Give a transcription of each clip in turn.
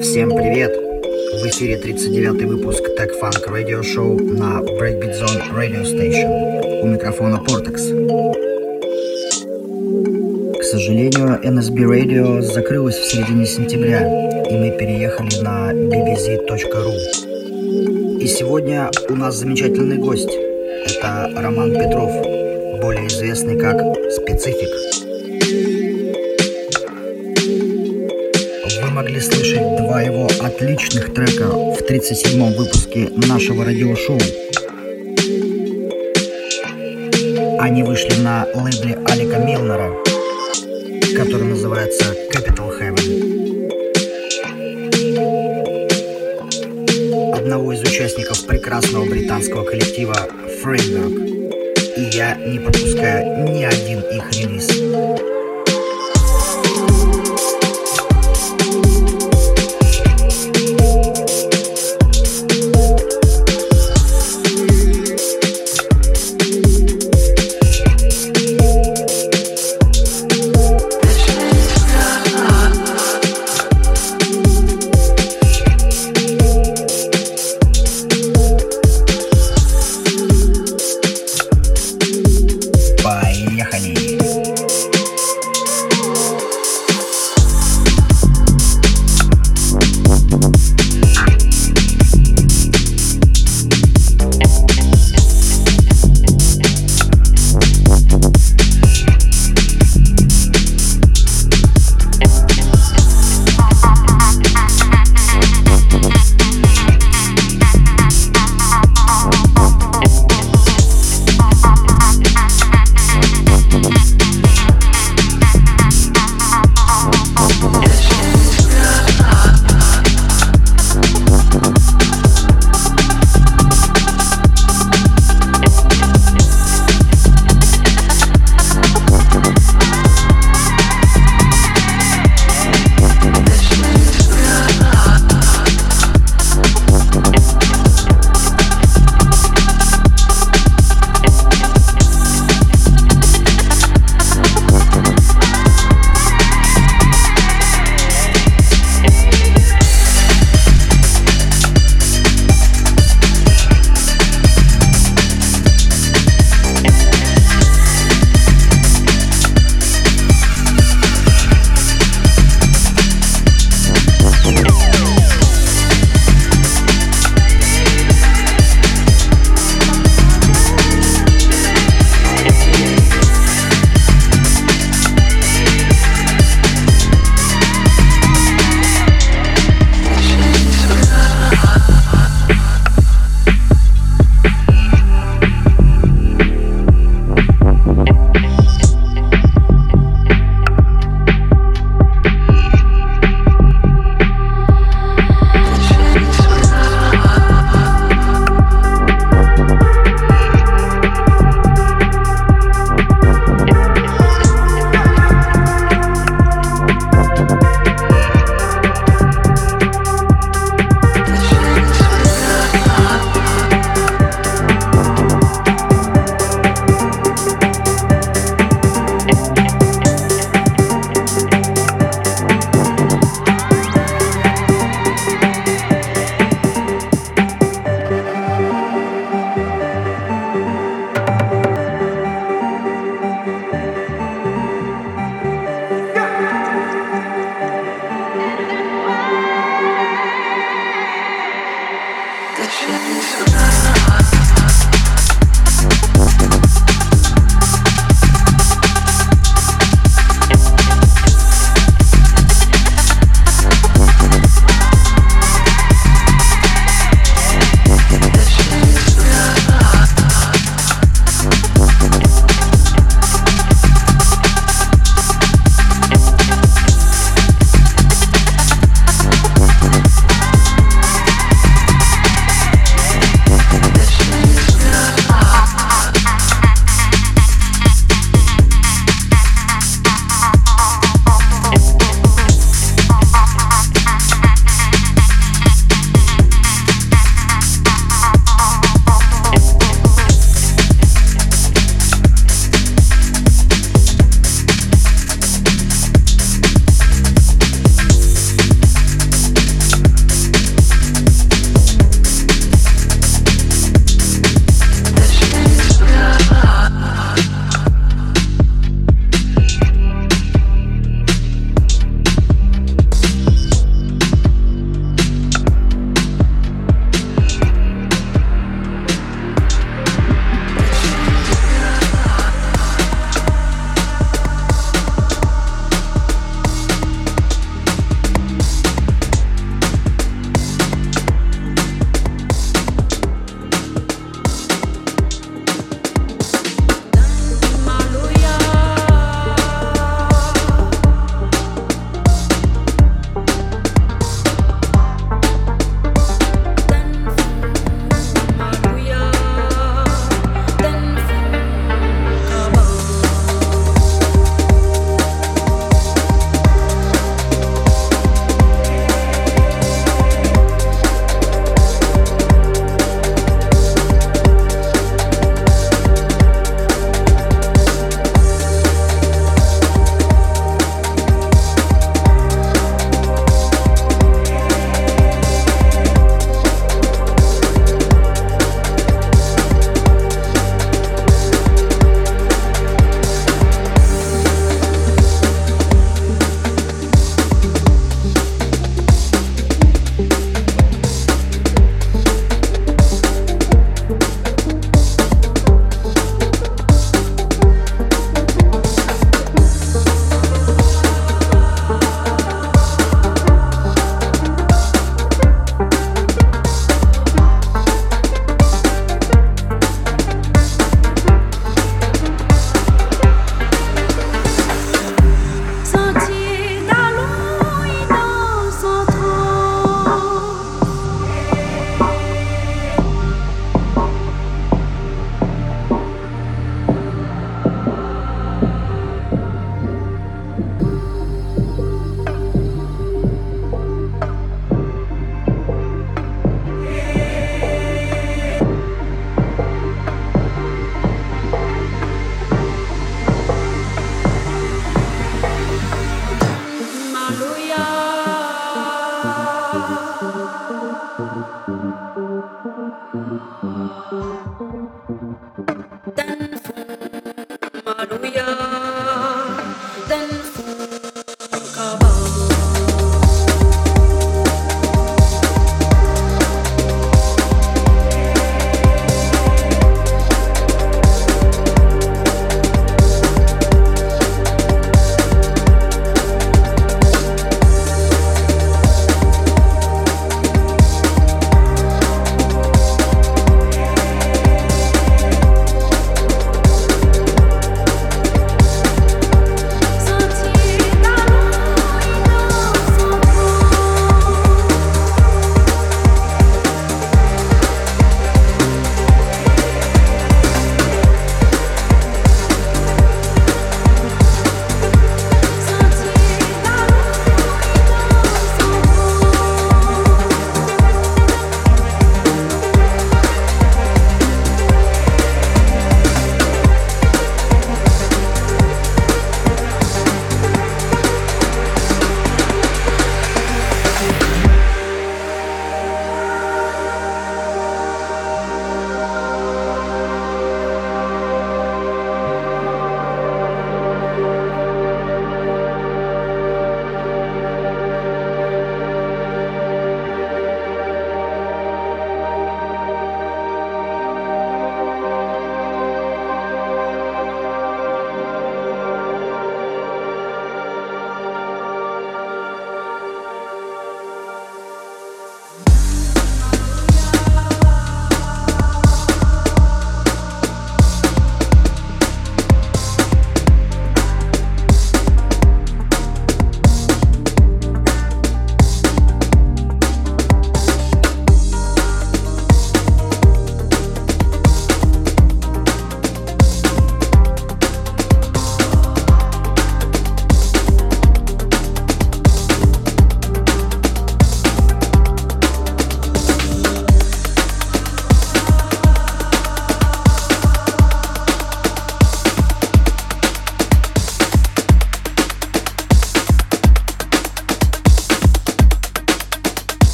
Всем привет! В эфире 39 выпуск Tech Funk Radio Show на Breakbeat Zone Radio Station. У микрофона Portex. К сожалению, NSB Radio закрылась в середине сентября, и мы переехали на bbz.ru. И сегодня у нас замечательный гость. Это Роман Петров, более известный как Специфик. Вы могли слышать два его отличных трека в 37-м выпуске нашего радиошоу. Они вышли на лейбле Алика Милнера, который называется Capital Heaven. Одного из участников прекрасного британского коллектива Framework. Я не пропускаю ни один их релиз.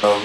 Oh,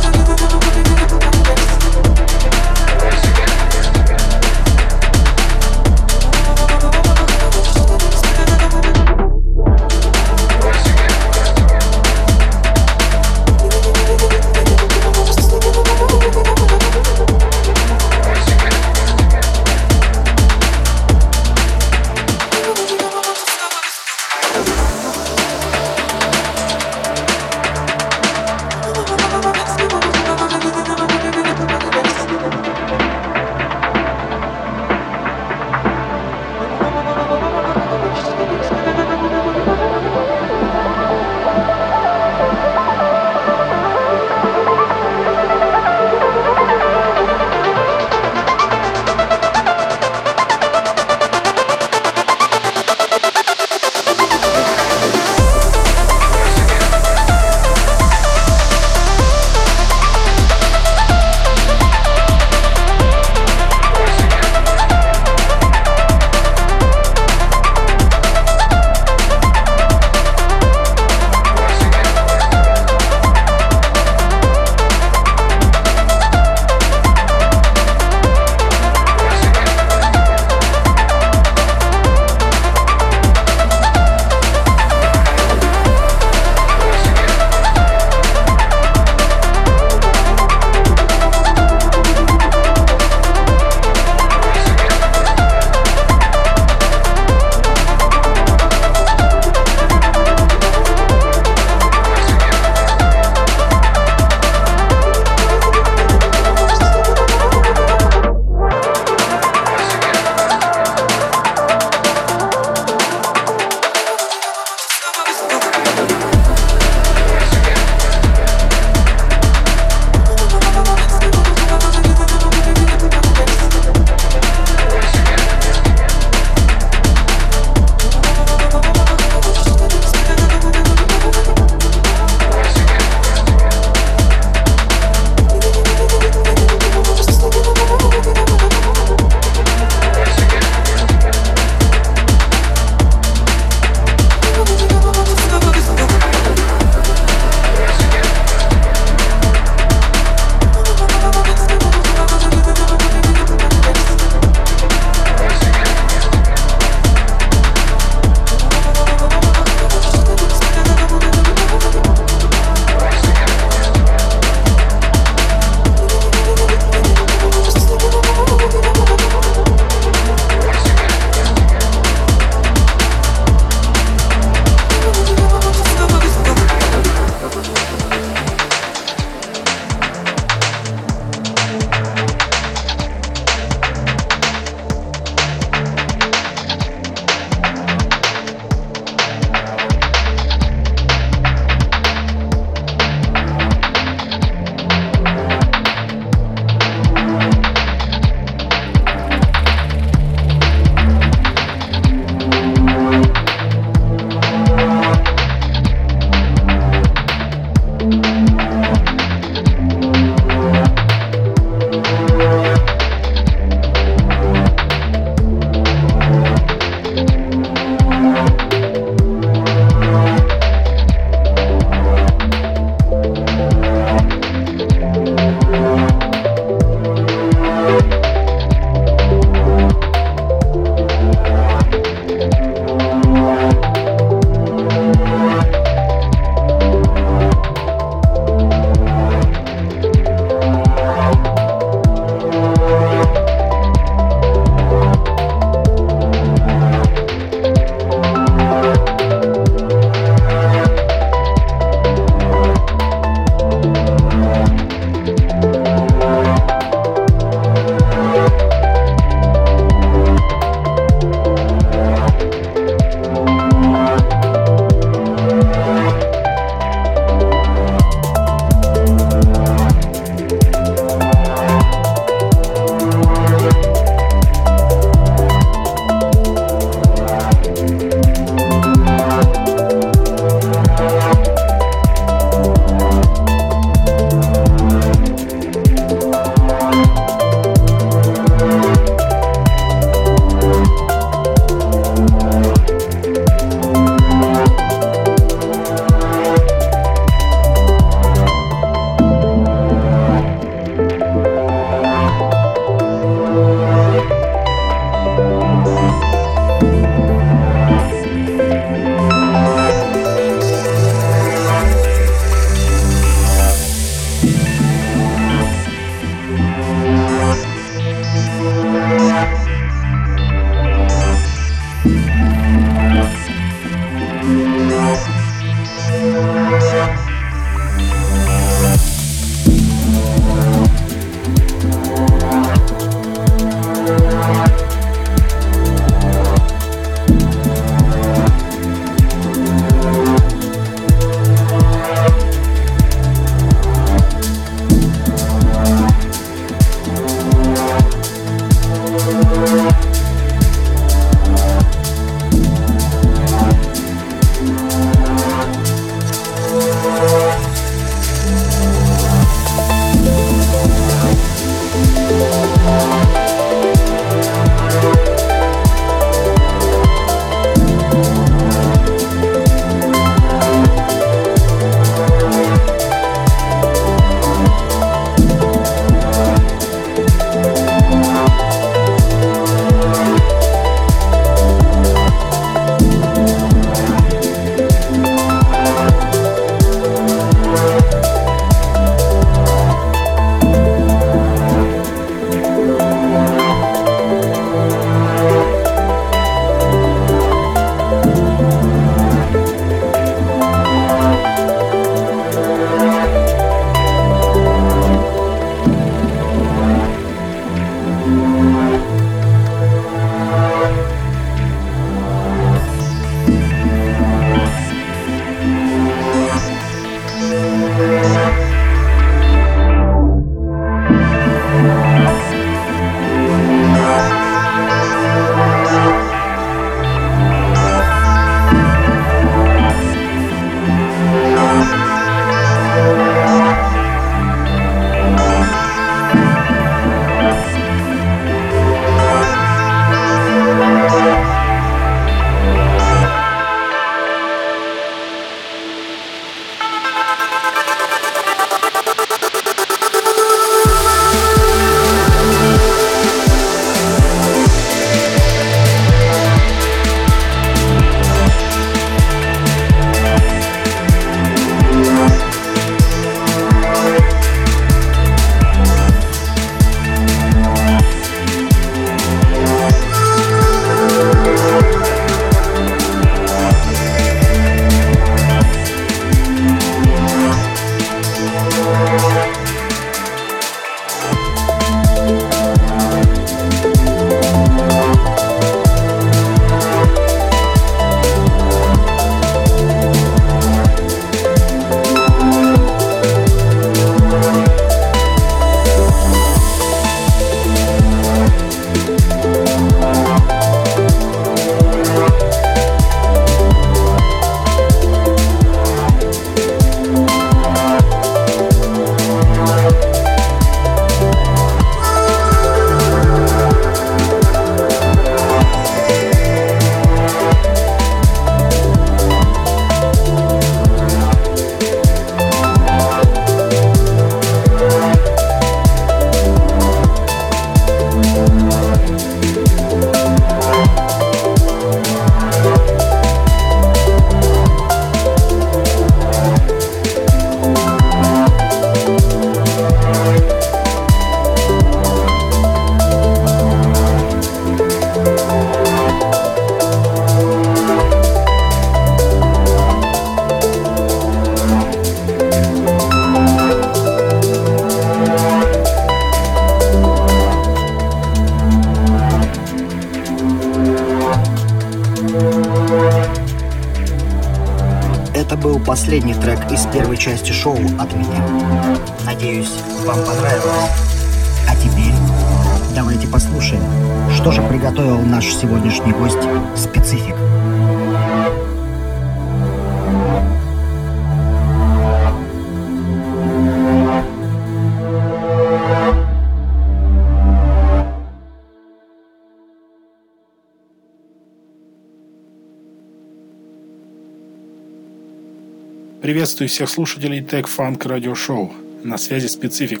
Приветствую всех слушателей Tech Funk Radio Show. На связи специфик.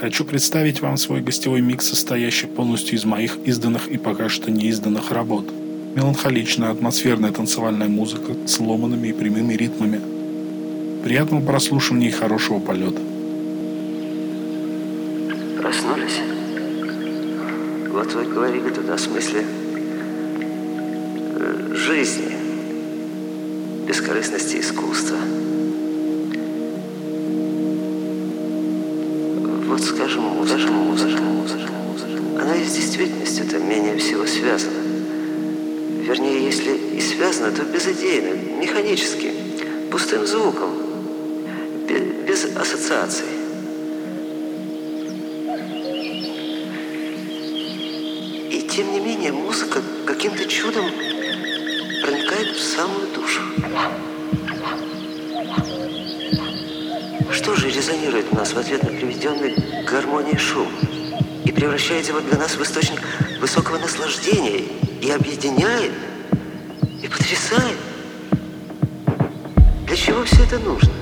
Хочу представить вам свой гостевой микс, состоящий полностью из моих изданных и пока что не изданных работ. Меланхоличная, атмосферная танцевальная музыка с ломанными и прямыми ритмами. Приятного прослушивания и хорошего полета. Проснулись? Вот вы говорили тут о смысле э, жизни, бескорыстности искусства. Связана, то безыдейно, механически, пустым звуком, без, ассоциаций. И тем не менее музыка каким-то чудом проникает в самую душу. Что же резонирует в нас в ответ на приведенный гармонии шум и превращает его для нас в источник высокого наслаждения и объединяет, это нужно?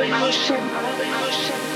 emotion.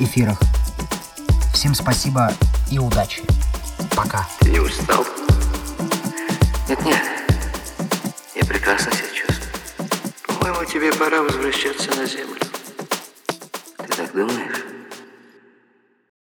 Эфирах. Всем спасибо